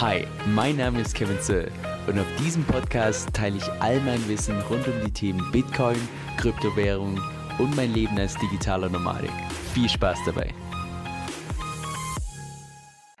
Hi, mein Name ist Kevin Zöll und auf diesem Podcast teile ich all mein Wissen rund um die Themen Bitcoin, Kryptowährung und mein Leben als digitaler Nomadik. Viel Spaß dabei!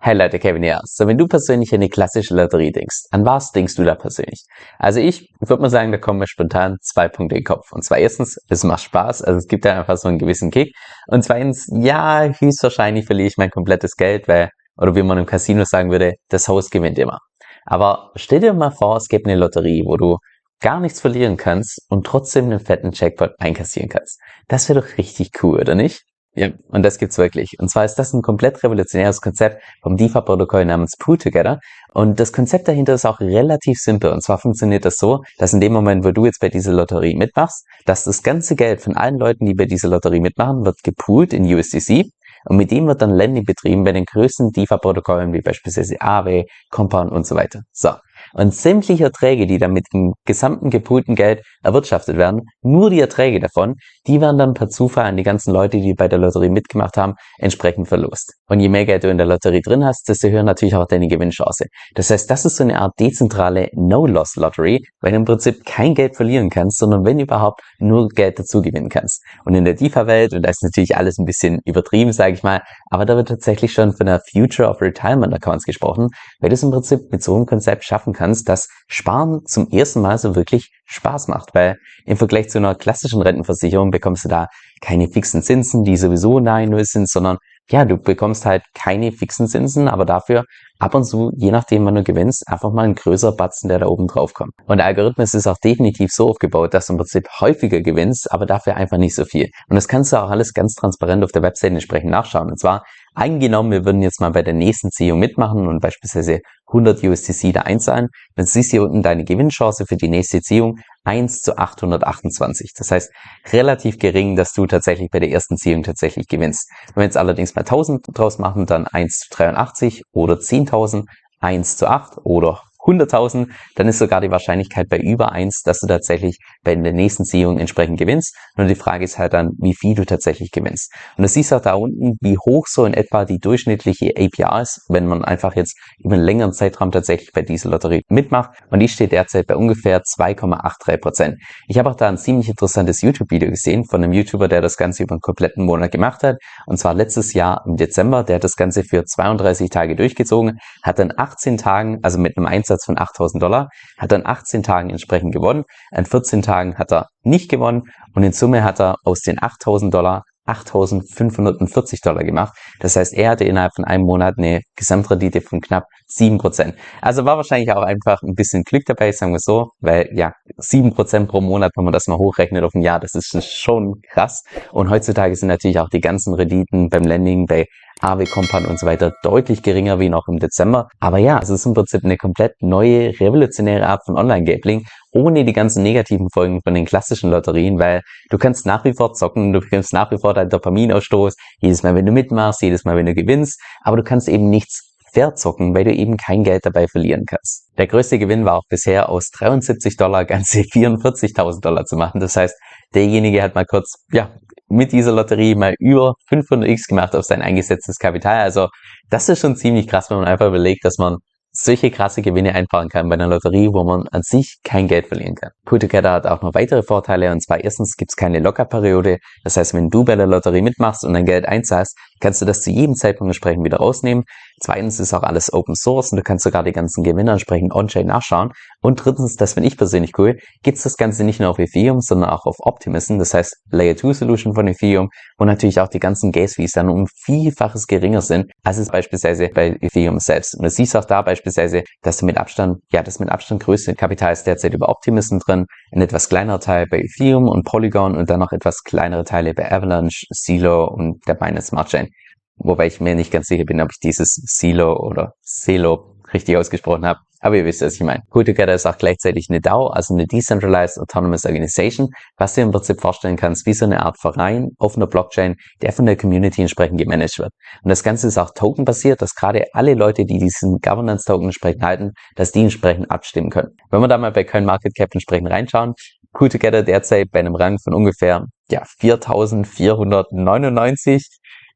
Hey Leute, Kevin hier. So, wenn du persönlich an eine klassische Lotterie denkst, an was denkst du da persönlich? Also ich würde mal sagen, da kommen mir spontan zwei Punkte in den Kopf. Und zwar erstens, es macht Spaß, also es gibt da einfach so einen gewissen Kick. Und zweitens, ja, höchstwahrscheinlich verliere ich mein komplettes Geld, weil oder wie man im Casino sagen würde, das Haus gewinnt immer. Aber stell dir mal vor, es gibt eine Lotterie, wo du gar nichts verlieren kannst und trotzdem einen fetten Jackpot einkassieren kannst. Das wäre doch richtig cool, oder nicht? Ja, und das gibt's wirklich. Und zwar ist das ein komplett revolutionäres Konzept vom DeFi-Protokoll namens Pool Together. Und das Konzept dahinter ist auch relativ simpel. Und zwar funktioniert das so, dass in dem Moment, wo du jetzt bei dieser Lotterie mitmachst, dass das ganze Geld von allen Leuten, die bei dieser Lotterie mitmachen, wird gepoolt in USDC. Und mit dem wird dann Lending betrieben bei den größten DeFi-Protokollen wie beispielsweise Aave, Compound und so weiter. So. Und sämtliche Erträge, die dann mit dem gesamten gepoolten Geld erwirtschaftet werden, nur die Erträge davon, die werden dann per Zufall an die ganzen Leute, die bei der Lotterie mitgemacht haben, entsprechend verlost. Und je mehr Geld du in der Lotterie drin hast, desto höher natürlich auch deine Gewinnchance. Das heißt, das ist so eine Art dezentrale No-Loss-Lottery, weil du im Prinzip kein Geld verlieren kannst, sondern wenn überhaupt nur Geld dazu gewinnen kannst. Und in der DeFi-Welt, und da ist natürlich alles ein bisschen übertrieben, sage ich mal, aber da wird tatsächlich schon von der Future of Retirement Accounts gesprochen, weil du es im Prinzip mit so einem Konzept schaffen kannst, dass Sparen zum ersten Mal so wirklich Spaß macht, weil im Vergleich zu einer klassischen Rentenversicherung bekommst du da keine fixen Zinsen, die sowieso nahe Null sind, sondern ja, du bekommst halt keine fixen Zinsen, aber dafür ab und zu, je nachdem, wann du gewinnst, einfach mal ein größerer Batzen, der da oben drauf kommt. Und der Algorithmus ist auch definitiv so aufgebaut, dass du im Prinzip häufiger gewinnst, aber dafür einfach nicht so viel. Und das kannst du auch alles ganz transparent auf der Website entsprechend nachschauen. Und zwar Eingenommen, wir würden jetzt mal bei der nächsten Ziehung mitmachen und beispielsweise 100 USDC da einzahlen, dann siehst du hier unten deine Gewinnchance für die nächste Ziehung 1 zu 828. Das heißt, relativ gering, dass du tatsächlich bei der ersten Ziehung tatsächlich gewinnst. Wenn wir jetzt allerdings mal 1000 draus machen, dann 1 zu 83 oder 10.000, 1 zu 8 oder 100.000, dann ist sogar die Wahrscheinlichkeit bei über 1, dass du tatsächlich bei der nächsten Ziehung entsprechend gewinnst. Nur die Frage ist halt dann, wie viel du tatsächlich gewinnst. Und du siehst auch da unten, wie hoch so in etwa die durchschnittliche APR ist, wenn man einfach jetzt über einen längeren Zeitraum tatsächlich bei dieser Lotterie mitmacht. Und die steht derzeit bei ungefähr 2,83 Prozent. Ich habe auch da ein ziemlich interessantes YouTube-Video gesehen von einem YouTuber, der das Ganze über einen kompletten Monat gemacht hat. Und zwar letztes Jahr im Dezember. Der hat das Ganze für 32 Tage durchgezogen, hat dann 18 Tagen, also mit einem Einsatz Umsatz von 8000 Dollar, hat er in 18 Tagen entsprechend gewonnen, in 14 Tagen hat er nicht gewonnen und in Summe hat er aus den 8000 Dollar 8.540 Dollar gemacht. Das heißt, er hatte innerhalb von einem Monat eine Gesamtrendite von knapp 7%. Also war wahrscheinlich auch einfach ein bisschen Glück dabei, sagen wir so, weil ja, 7% pro Monat, wenn man das mal hochrechnet auf ein Jahr, das ist schon krass. Und heutzutage sind natürlich auch die ganzen Renditen beim Lending bei AW Compound und so weiter deutlich geringer wie noch im Dezember. Aber ja, es ist im Prinzip eine komplett neue, revolutionäre Art von Online-Gambling, ohne die ganzen negativen Folgen von den klassischen Lotterien, weil du kannst nach wie vor zocken, du kannst nach wie vor deinen Dopaminausstoß, jedes Mal, wenn du mitmachst, jedes Mal, wenn du gewinnst, aber du kannst eben nichts verzocken, weil du eben kein Geld dabei verlieren kannst. Der größte Gewinn war auch bisher aus 73 Dollar ganze 44.000 Dollar zu machen. Das heißt, derjenige hat mal kurz, ja, mit dieser Lotterie mal über 500x gemacht auf sein eingesetztes Kapital. Also das ist schon ziemlich krass, wenn man einfach überlegt, dass man solche krasse Gewinne einfahren kann bei einer Lotterie, wo man an sich kein Geld verlieren kann. Pool Together hat auch noch weitere Vorteile und zwar erstens gibt es keine Lockerperiode. Das heißt, wenn du bei der Lotterie mitmachst und dein Geld einzahlst, kannst du das zu jedem Zeitpunkt entsprechend wieder rausnehmen. Zweitens ist auch alles Open Source und du kannst sogar die ganzen Gewinner entsprechend on-chain nachschauen. Und drittens, das finde ich persönlich cool, gibt es das Ganze nicht nur auf Ethereum, sondern auch auf Optimism, das heißt Layer 2 Solution von Ethereum und natürlich auch die ganzen Gas Fees dann um Vielfaches geringer sind, als es beispielsweise bei Ethereum selbst. Und du siehst auch da beispielsweise, dass du mit Abstand, ja, das mit Abstand größte Kapital ist derzeit über Optimism drin, ein etwas kleinerer Teil bei Ethereum und Polygon und dann noch etwas kleinere Teile bei Avalanche, Silo und der Binance Smart Chain. Wobei ich mir nicht ganz sicher bin, ob ich dieses Silo oder Silo richtig ausgesprochen habe. Aber ihr wisst, was ich meine. Together ist auch gleichzeitig eine DAO, also eine Decentralized Autonomous Organization, was du im Prinzip vorstellen kannst, wie so eine Art Verein auf einer Blockchain, der von der Community entsprechend gemanagt wird. Und das Ganze ist auch tokenbasiert, dass gerade alle Leute, die diesen Governance-Token entsprechend halten, dass die entsprechend abstimmen können. Wenn wir da mal bei CoinMarketCap entsprechend reinschauen, Cool Together derzeit bei einem Rang von ungefähr ja, 4.499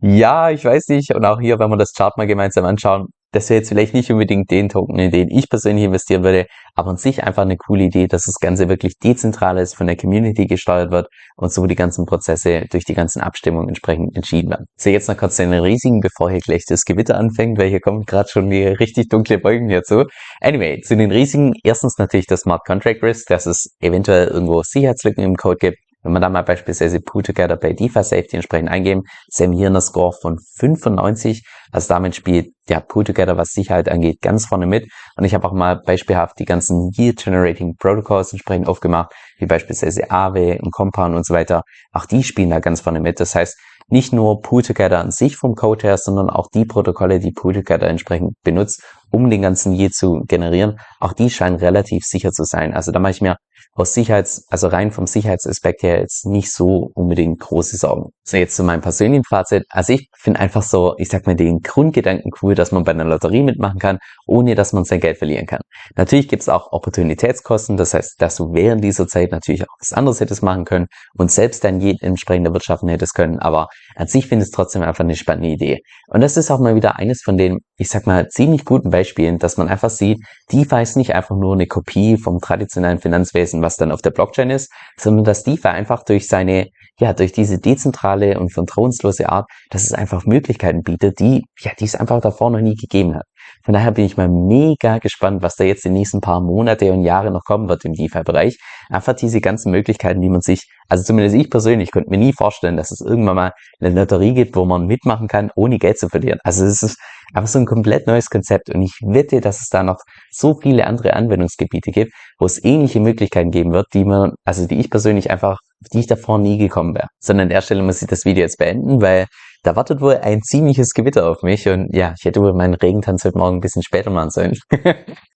ja, ich weiß nicht. Und auch hier, wenn wir das Chart mal gemeinsam anschauen, das wäre jetzt vielleicht nicht unbedingt den Token, in den ich persönlich investieren würde, aber an sich einfach eine coole Idee, dass das Ganze wirklich dezentral ist, von der Community gesteuert wird und so die ganzen Prozesse durch die ganzen Abstimmungen entsprechend entschieden werden. Sehe jetzt noch kurz den riesigen, bevor hier gleich das Gewitter anfängt, weil hier kommen gerade schon die richtig dunkle Wolken hierzu. Anyway, zu den riesigen, erstens natürlich das Smart Contract Risk, dass es eventuell irgendwo Sicherheitslücken im Code gibt, wenn wir da mal beispielsweise Pool Together bei DeFi Safety entsprechend eingeben, sehen wir hier einen Score von 95. Also damit spielt ja Pool Together, was Sicherheit angeht, ganz vorne mit. Und ich habe auch mal beispielhaft die ganzen Yield Generating Protocols entsprechend aufgemacht, wie beispielsweise Aave und Compound und so weiter. Auch die spielen da ganz vorne mit. Das heißt, nicht nur Pool Together an sich vom Code her, sondern auch die Protokolle, die Pool Together entsprechend benutzt, um den ganzen Yield zu generieren. Auch die scheinen relativ sicher zu sein. Also da mache ich mir aus Sicherheits, also rein vom Sicherheitsaspekt her jetzt nicht so unbedingt große Sorgen. So jetzt zu meinem persönlichen Fazit. Also ich finde einfach so, ich sag mal den Grundgedanken cool, dass man bei einer Lotterie mitmachen kann, ohne dass man sein Geld verlieren kann. Natürlich gibt es auch Opportunitätskosten, das heißt, dass du während dieser Zeit natürlich auch was anderes hättest machen können und selbst dann je entsprechende Wirtschaften hättest können, aber an sich finde ich es trotzdem einfach eine spannende Idee. Und das ist auch mal wieder eines von den, ich sag mal, ziemlich guten Beispielen, dass man einfach sieht, DeFi ist nicht einfach nur eine Kopie vom traditionellen Finanzwesen, was dann auf der Blockchain ist, sondern dass DeFi einfach durch seine, ja, durch diese dezentrale und vertrauenslose Art, dass es einfach Möglichkeiten bietet, die, ja, die es einfach davor noch nie gegeben hat. Von daher bin ich mal mega gespannt, was da jetzt die nächsten paar Monate und Jahre noch kommen wird im DeFi-Bereich. Einfach diese ganzen Möglichkeiten, die man sich, also zumindest ich persönlich, könnte mir nie vorstellen, dass es irgendwann mal eine Lotterie gibt, wo man mitmachen kann, ohne Geld zu verlieren. Also es ist einfach so ein komplett neues Konzept und ich wette, dass es da noch so viele andere Anwendungsgebiete gibt, wo es ähnliche Möglichkeiten geben wird, die man, also die ich persönlich einfach, die ich davor nie gekommen wäre. Sondern an der Stelle muss ich das Video jetzt beenden, weil da wartet wohl ein ziemliches Gewitter auf mich und ja, ich hätte wohl meinen Regentanz heute Morgen ein bisschen später machen sollen.